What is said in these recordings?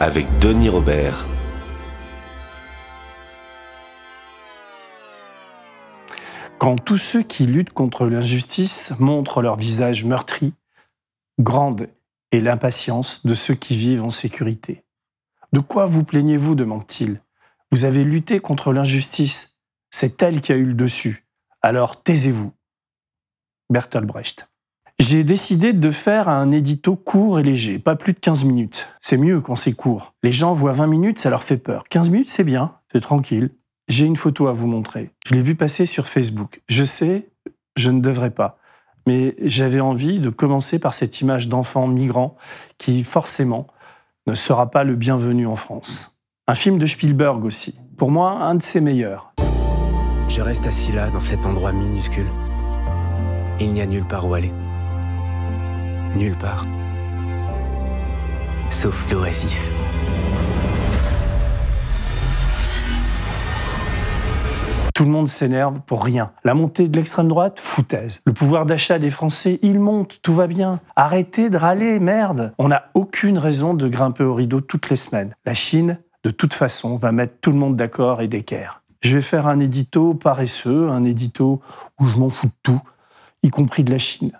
avec Denis Robert. Quand tous ceux qui luttent contre l'injustice montrent leur visage meurtri, grande est l'impatience de ceux qui vivent en sécurité. De quoi vous plaignez-vous demande-t-il. Vous avez lutté contre l'injustice. C'est elle qui a eu le dessus. Alors taisez-vous. Bertolt Brecht. J'ai décidé de faire un édito court et léger, pas plus de 15 minutes. C'est mieux quand c'est court. Les gens voient 20 minutes, ça leur fait peur. 15 minutes, c'est bien, c'est tranquille. J'ai une photo à vous montrer. Je l'ai vue passer sur Facebook. Je sais, je ne devrais pas. Mais j'avais envie de commencer par cette image d'enfant migrant qui, forcément, ne sera pas le bienvenu en France. Un film de Spielberg aussi. Pour moi, un de ses meilleurs. Je reste assis là, dans cet endroit minuscule. Il n'y a nulle part où aller nulle part. Sauf l'oasis. Tout le monde s'énerve pour rien. La montée de l'extrême droite, foutaise. Le pouvoir d'achat des Français, il monte, tout va bien. Arrêtez de râler, merde. On n'a aucune raison de grimper au rideau toutes les semaines. La Chine, de toute façon, va mettre tout le monde d'accord et d'équerre. Je vais faire un édito paresseux, un édito où je m'en fous de tout, y compris de la Chine.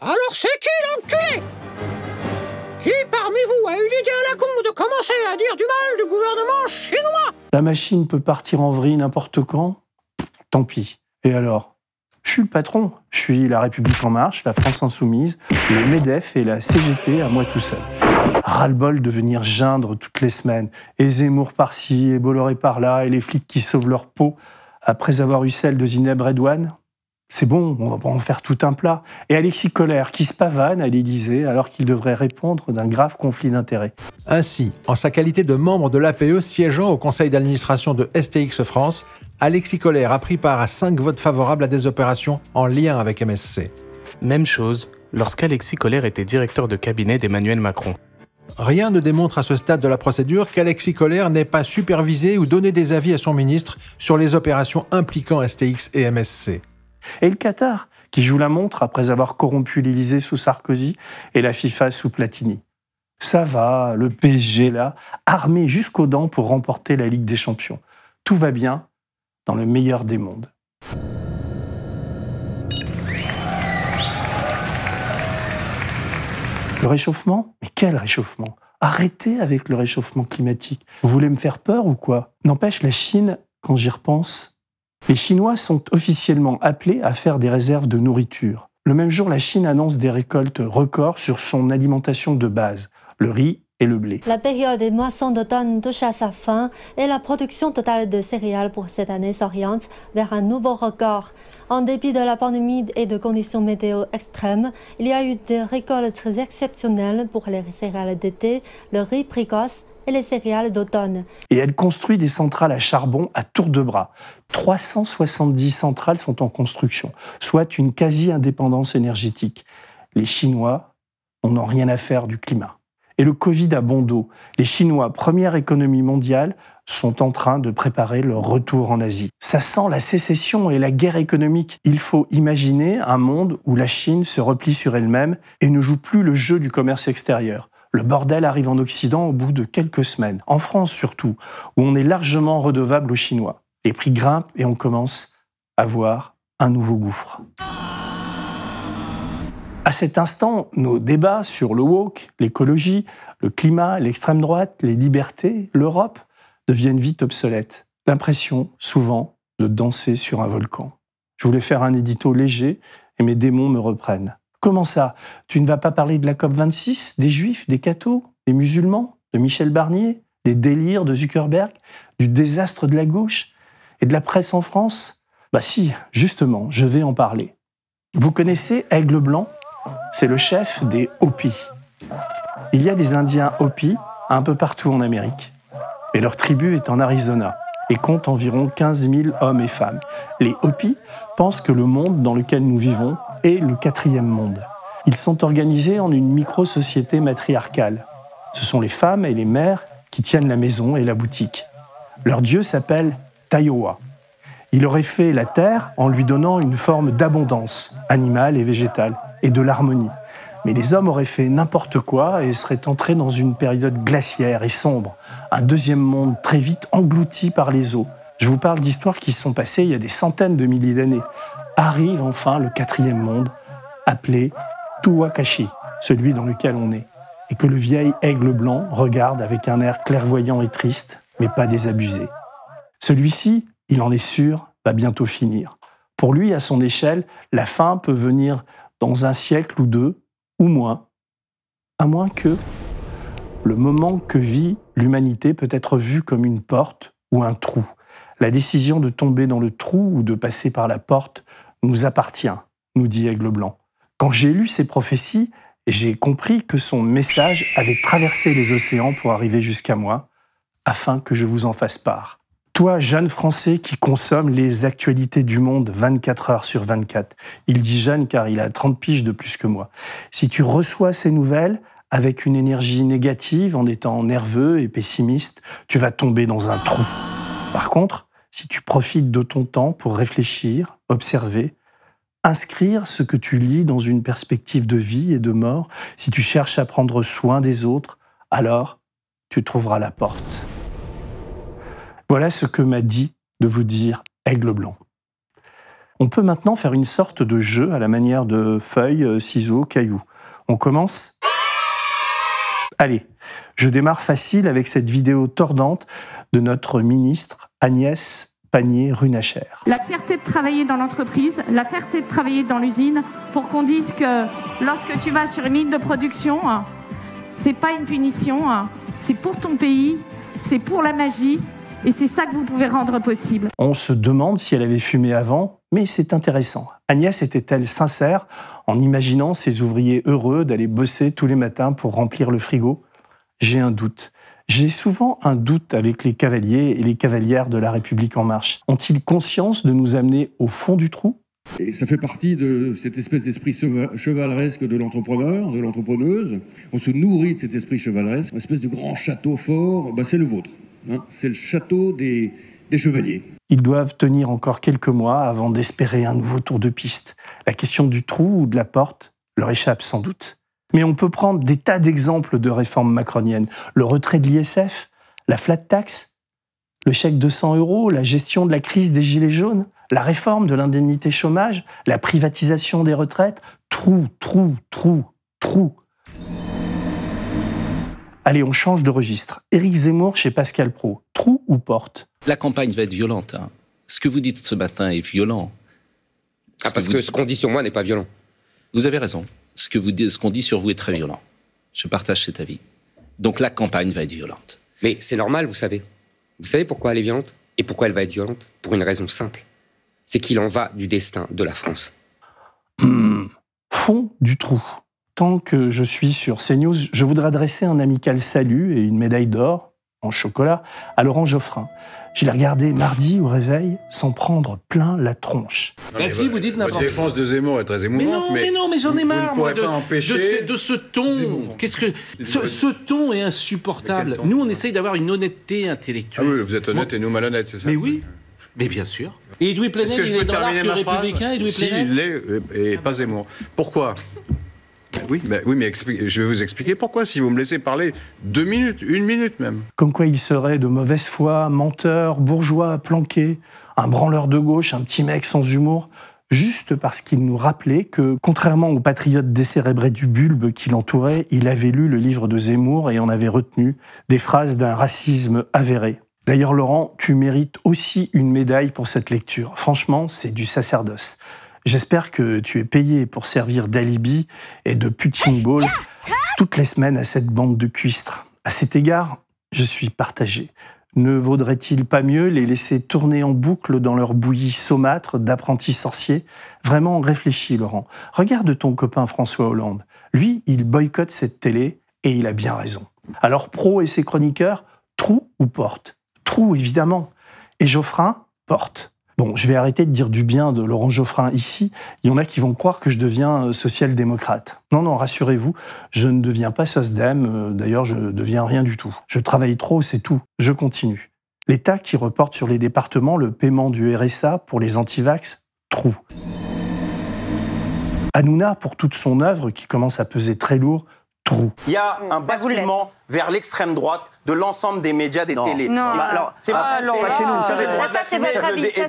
Alors c'est qui l'enculé Qui parmi vous a eu l'idée à la con de commencer à dire du mal du gouvernement chinois La machine peut partir en vrille n'importe quand Tant pis. Et alors? Je suis le patron. Je suis la République En Marche, la France Insoumise, le MEDEF et la CGT à moi tout seul. Ras-le-bol de venir geindre toutes les semaines. Et Zemmour par-ci, et Bolloré par-là, et les flics qui sauvent leur peau après avoir eu celle de Zineb Redouane c'est bon, on va en faire tout un plat. Et Alexis Colère, qui se pavane à l'Élysée alors qu'il devrait répondre d'un grave conflit d'intérêts. Ainsi, en sa qualité de membre de l'APE siégeant au conseil d'administration de STX France, Alexis Colère a pris part à cinq votes favorables à des opérations en lien avec MSC. Même chose lorsqu'Alexis Colère était directeur de cabinet d'Emmanuel Macron. Rien ne démontre à ce stade de la procédure qu'Alexis Colère n'ait pas supervisé ou donné des avis à son ministre sur les opérations impliquant STX et MSC. Et le Qatar, qui joue la montre après avoir corrompu l'Élysée sous Sarkozy et la FIFA sous Platini. Ça va, le PSG là, armé jusqu'aux dents pour remporter la Ligue des Champions. Tout va bien dans le meilleur des mondes. Le réchauffement? Mais quel réchauffement? Arrêtez avec le réchauffement climatique. Vous voulez me faire peur ou quoi? N'empêche, la Chine, quand j'y repense, les Chinois sont officiellement appelés à faire des réserves de nourriture. Le même jour, la Chine annonce des récoltes records sur son alimentation de base, le riz et le blé. La période des moissons d'automne touche à sa fin et la production totale de céréales pour cette année s'oriente vers un nouveau record. En dépit de la pandémie et de conditions météo extrêmes, il y a eu des récoltes exceptionnelles pour les céréales d'été, le riz précoce et les céréales d'automne. Et elle construit des centrales à charbon à tour de bras. 370 centrales sont en construction, soit une quasi-indépendance énergétique. Les Chinois n'ont rien à faire du climat. Et le Covid a bon dos. Les Chinois, première économie mondiale, sont en train de préparer leur retour en Asie. Ça sent la sécession et la guerre économique. Il faut imaginer un monde où la Chine se replie sur elle-même et ne joue plus le jeu du commerce extérieur. Le bordel arrive en Occident au bout de quelques semaines, en France surtout, où on est largement redevable aux Chinois. Les prix grimpent et on commence à voir un nouveau gouffre. À cet instant, nos débats sur le woke, l'écologie, le climat, l'extrême droite, les libertés, l'Europe deviennent vite obsolètes. L'impression, souvent, de danser sur un volcan. Je voulais faire un édito léger et mes démons me reprennent. Comment ça? Tu ne vas pas parler de la COP26, des juifs, des cathos, des musulmans, de Michel Barnier, des délires de Zuckerberg, du désastre de la gauche et de la presse en France? Bah si, justement, je vais en parler. Vous connaissez Aigle Blanc? C'est le chef des Hopis. Il y a des Indiens Hopi un peu partout en Amérique. Et leur tribu est en Arizona et compte environ 15 000 hommes et femmes. Les Hopi pensent que le monde dans lequel nous vivons est le quatrième monde. Ils sont organisés en une micro-société matriarcale. Ce sont les femmes et les mères qui tiennent la maison et la boutique. Leur dieu s'appelle Taiowa. Il aurait fait la terre en lui donnant une forme d'abondance, animale et végétale, et de l'harmonie. Mais les hommes auraient fait n'importe quoi et seraient entrés dans une période glaciaire et sombre, un deuxième monde très vite englouti par les eaux. Je vous parle d'histoires qui se sont passées il y a des centaines de milliers d'années. Arrive enfin le quatrième monde, appelé Tuwakashi, celui dans lequel on est, et que le vieil aigle blanc regarde avec un air clairvoyant et triste, mais pas désabusé. Celui-ci, il en est sûr, va bientôt finir. Pour lui, à son échelle, la fin peut venir dans un siècle ou deux, ou moins, à moins que le moment que vit l'humanité peut être vu comme une porte ou un trou. La décision de tomber dans le trou ou de passer par la porte nous appartient, nous dit Aigle Blanc. Quand j'ai lu ces prophéties, j'ai compris que son message avait traversé les océans pour arriver jusqu'à moi, afin que je vous en fasse part. Toi, jeune Français qui consomme les actualités du monde 24 heures sur 24, il dit jeune car il a 30 piges de plus que moi, si tu reçois ces nouvelles avec une énergie négative, en étant nerveux et pessimiste, tu vas tomber dans un trou. Par contre, si tu profites de ton temps pour réfléchir, observer, inscrire ce que tu lis dans une perspective de vie et de mort, si tu cherches à prendre soin des autres, alors tu trouveras la porte. Voilà ce que m'a dit de vous dire Aigle Blanc. On peut maintenant faire une sorte de jeu à la manière de feuilles, ciseaux, cailloux. On commence Allez, je démarre facile avec cette vidéo tordante de notre ministre Agnès Pannier-Runacher. La fierté de travailler dans l'entreprise, la fierté de travailler dans l'usine, pour qu'on dise que lorsque tu vas sur une ligne de production, c'est pas une punition, c'est pour ton pays, c'est pour la magie, et c'est ça que vous pouvez rendre possible. On se demande si elle avait fumé avant, mais c'est intéressant. Agnès était-elle sincère en imaginant ses ouvriers heureux d'aller bosser tous les matins pour remplir le frigo? J'ai un doute. J'ai souvent un doute avec les cavaliers et les cavalières de la République en marche. Ont-ils conscience de nous amener au fond du trou? Et ça fait partie de cette espèce d'esprit chevaleresque de l'entrepreneur, de l'entrepreneuse. On se nourrit de cet esprit chevaleresque. Une espèce de grand château fort, bah c'est le vôtre. Hein. c'est le château des, chevaliers. Ils doivent tenir encore quelques mois avant d'espérer un nouveau tour de piste. La question du trou ou de la porte leur échappe sans doute. Mais on peut prendre des tas d'exemples de réformes macroniennes. Le retrait de l'ISF, la flat tax, le chèque de 100 euros, la gestion de la crise des gilets jaunes, la réforme de l'indemnité chômage, la privatisation des retraites, trou, trou, trou, trou. Allez, on change de registre. Éric Zemmour chez Pascal Pro, trou ou porte? La campagne va être violente. hein. Ce que vous dites ce matin est violent. Ah, parce que ce qu'on dit sur moi n'est pas violent. Vous avez raison. Ce que vous dites- ce qu'on dit sur vous est très violent. Je partage cet avis. Donc la campagne va être violente. Mais c'est normal, vous savez. Vous savez pourquoi elle est violente? Et pourquoi elle va être violente? Pour une raison simple. C'est qu'il en va du destin de la France. Fond du trou. Tant que je suis sur CNews, je voudrais adresser un amical salut et une médaille d'or en chocolat à Laurent Geoffrin. Je l'ai regardé mardi au réveil sans prendre plein la tronche. Bah si, vous dites n'importe Votre défense de Zemmour est très Mais émouvante, non, mais, non, mais j'en ai marre, Vous moi, ne de, pourrez pas de, empêcher... ce, de ce ton. Qu'est-ce que ce, ce ton est insupportable. Mais ton Nous, on essaye d'avoir une honnêteté intellectuelle. Ah oui, vous êtes honnête et nous malhonnêtes, c'est ça Mais oui, mais bien sûr. Et Edoui Plenel, Est-ce que je il est peux dans terminer l'arc républicain, Edoui Si, Plenel il l'est, et pas Zemmour. Pourquoi? Oui, ben oui, mais je vais vous expliquer pourquoi. Si vous me laissez parler deux minutes, une minute même. Comme quoi il serait de mauvaise foi, menteur, bourgeois, planqué, un branleur de gauche, un petit mec sans humour, juste parce qu'il nous rappelait que, contrairement au patriote décérébré du bulbe qui l'entourait, il avait lu le livre de Zemmour et en avait retenu des phrases d'un racisme avéré. D'ailleurs, Laurent, tu mérites aussi une médaille pour cette lecture. Franchement, c'est du sacerdoce. J'espère que tu es payé pour servir d'alibi et de punching ball toutes les semaines à cette bande de cuistres. À cet égard, je suis partagé. Ne vaudrait-il pas mieux les laisser tourner en boucle dans leur bouillie saumâtre d'apprentis sorciers Vraiment réfléchis, Laurent. Regarde ton copain François Hollande. Lui, il boycotte cette télé Et il a bien raison. Alors Pro et ses chroniqueurs, trou ou porte? Trou, évidemment. Et Geoffrin, porte. Bon, je vais arrêter de dire du bien de Laurent Geoffrin ici. Il y en a qui vont croire que je deviens euh, social-démocrate. Non, non, rassurez-vous, je ne deviens pas SOSDEM. euh, D'ailleurs, je ne deviens rien du tout. Je travaille trop, c'est tout. Je continue. L'État qui reporte sur les départements le paiement du RSA pour les antivax, trou. Hanouna, pour toute son œuvre qui commence à peser très lourd, trou. Il y a un basculement vers l'extrême droite de l'ensemble des médias, des télés. Non. Bah, alors, c'est ah, pas alors, c'est- bah, chez nous, j'ai ça, le droit c'est c'est le avis. Est-ce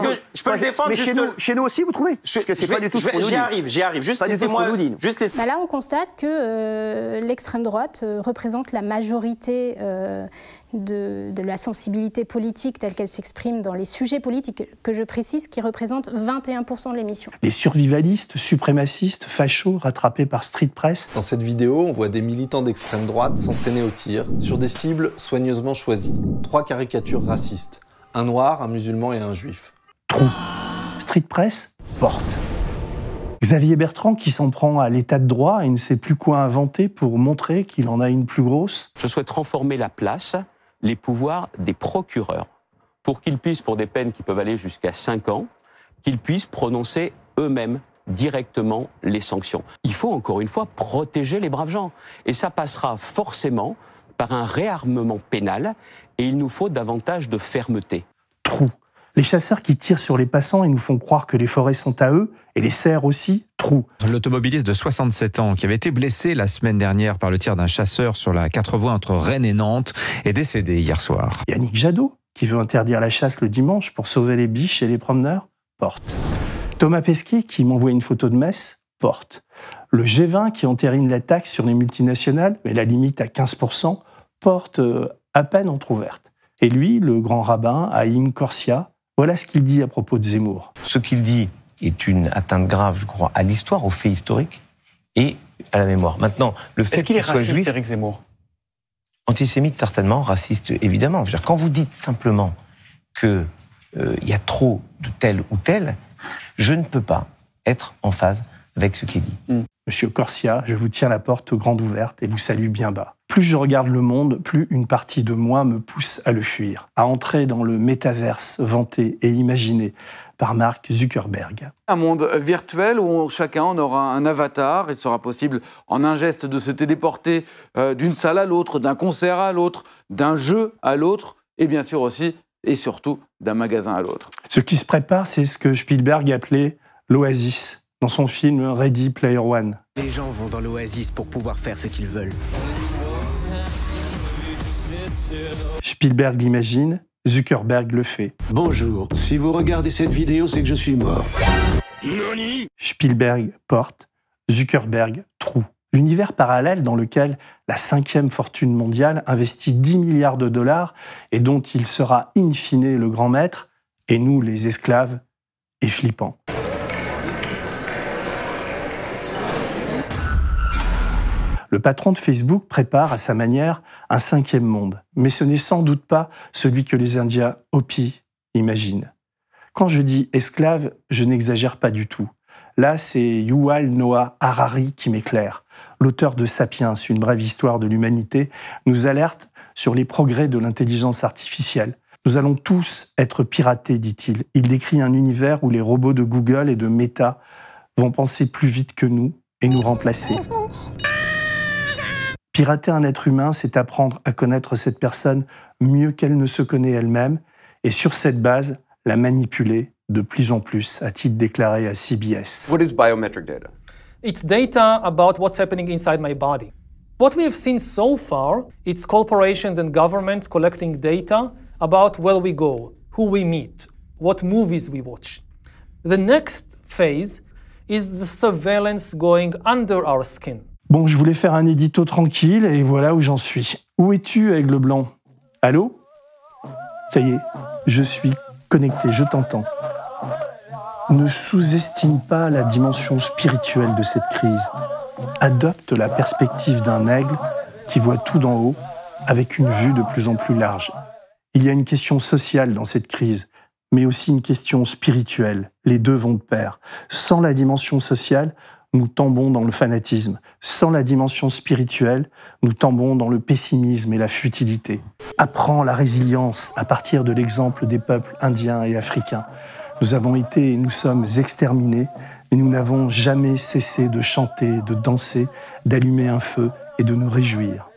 que je peux le défendre Mais juste chez nous, chez nous aussi, vous trouvez Parce que c'est vais- pas du tout ce vais- qu'on nous J'y arrive, j'y arrive. Juste Pas laissez-moi. Juste Bah là, on constate que euh, l'extrême droite euh, représente la majorité euh, de, de la sensibilité politique telle qu'elle s'exprime dans les sujets politiques, que je précise, qui représente 21% de l'émission. Les survivalistes, suprémacistes, fachos rattrapés par Street Press. Dans cette vidéo, on voit des militants d'extrême droite s'entraîner au tir sur des cibles soigneusement choisies. Trois caricatures racistes. Un noir, un musulman et un juif. Street Press porte. Xavier Bertrand qui s'en prend à l'état de droit et ne sait plus quoi inventer pour montrer qu'il en a une plus grosse. Je souhaite renformer la place, les pouvoirs des procureurs, pour qu'ils puissent, pour des peines qui peuvent aller jusqu'à 5 ans, qu'ils puissent prononcer eux-mêmes directement les sanctions. Il faut encore une fois protéger les braves gens. Et ça passera forcément par un réarmement pénal, et il nous faut davantage de fermeté. Trou. Les chasseurs qui tirent sur les passants et nous font croire que les forêts sont à eux, et les cerfs aussi, trou. L'automobiliste de 67 ans, qui avait été blessé la semaine dernière par le tir d'un chasseur sur la quatre voies entre Rennes et Nantes, est décédé hier soir. Yannick Jadot, qui veut interdire la chasse le dimanche pour sauver les biches et les promeneurs, porte. Thomas Pesquet, qui m'envoie une photo de Metz, porte. Le G20, qui entérine la taxe sur les multinationales, mais la limite à 15%, porte euh, à peine entr'ouverte. Et lui, le grand rabbin, Haïm Corsia, voilà ce qu'il dit à propos de Zemmour. Ce qu'il dit est une atteinte grave, je crois, à l'histoire, aux faits historiques et à la mémoire. Maintenant, le fait qu'il qu'il soit raciste, juif, Éric Zemmour? Antisémite certainement, raciste évidemment. Je veux dire, quand vous dites simplement que euh, y a trop de tel ou tel, je ne peux pas être en phase avec ce qu'il dit. Monsieur Corsia, je vous tiens la porte grande ouverte et vous salue bien bas. Plus je regarde le monde, plus une partie de moi me pousse à le fuir, à entrer dans le métaverse vanté et imaginé par Mark Zuckerberg. Un monde virtuel où chacun en aura un avatar. Il sera possible en un geste de se téléporter euh, d'une salle à l'autre, d'un concert à l'autre, d'un jeu à l'autre, et bien sûr aussi et surtout d'un magasin à l'autre. Ce qui se prépare, c'est ce que Spielberg appelait l'oasis dans son film Ready Player One. Les gens vont dans l'oasis pour pouvoir faire ce qu'ils veulent. Spielberg l'imagine, Zuckerberg le fait. Bonjour, si vous regardez cette vidéo, c'est que je suis mort. Spielberg porte, Zuckerberg trou. L'univers parallèle dans lequel la cinquième fortune mondiale investit 10 milliards de dollars et dont il sera in fine le grand maître, et nous les esclaves, est flippant. Le patron de Facebook prépare à sa manière un cinquième monde, mais ce n'est sans doute pas celui que les Indiens Hopi imaginent. Quand je dis esclave, je n'exagère pas du tout. Là, c'est Yuval Noah Harari qui m'éclaire. L'auteur de Sapiens, une brève histoire de l'humanité, nous alerte sur les progrès de l'intelligence artificielle. Nous allons tous être piratés, dit-il. Il décrit un univers où les robots de Google et de Meta vont penser plus vite que nous et nous remplacer. Pirater un être humain, c'est apprendre à connaître cette personne mieux qu'elle ne se connaît elle-même, et sur cette base, la manipuler de plus en plus, a-t-il déclaré à CBS. What is biometric data? It's data about what's happening inside my body. What we have seen so far, it's corporations and governments collecting data about where we go, who we meet, what movies we watch. The next phase is the surveillance going under our skin. Bon, je voulais faire un édito tranquille et voilà où j'en suis. Où es-tu, Aigle Blanc? Allô? Ça y est, je suis connecté, je t'entends. Ne sous-estime pas la dimension spirituelle de cette crise. Adopte la perspective d'un aigle qui voit tout d'en haut avec une vue de plus en plus large. Il y a une question sociale dans cette crise, mais aussi une question spirituelle. Les deux vont de pair. Sans la dimension sociale, nous tombons dans le fanatisme. Sans la dimension spirituelle, nous tombons dans le pessimisme et la futilité. Apprends la résilience à partir de l'exemple des peuples indiens et africains. Nous avons été et nous sommes exterminés, mais nous n'avons jamais cessé de chanter, de danser, d'allumer un feu et de nous réjouir.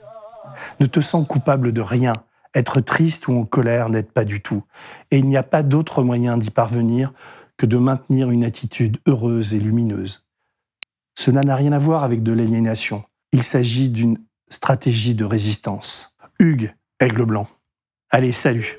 Ne te sens coupable de rien. Être triste ou en colère n'aide pas du tout. Et il n'y a pas d'autre moyen d'y parvenir que de maintenir une attitude heureuse et lumineuse. Cela n'a rien à voir avec de l'aliénation. Il s'agit d'une stratégie de résistance. Hugues, aigle blanc. Allez, salut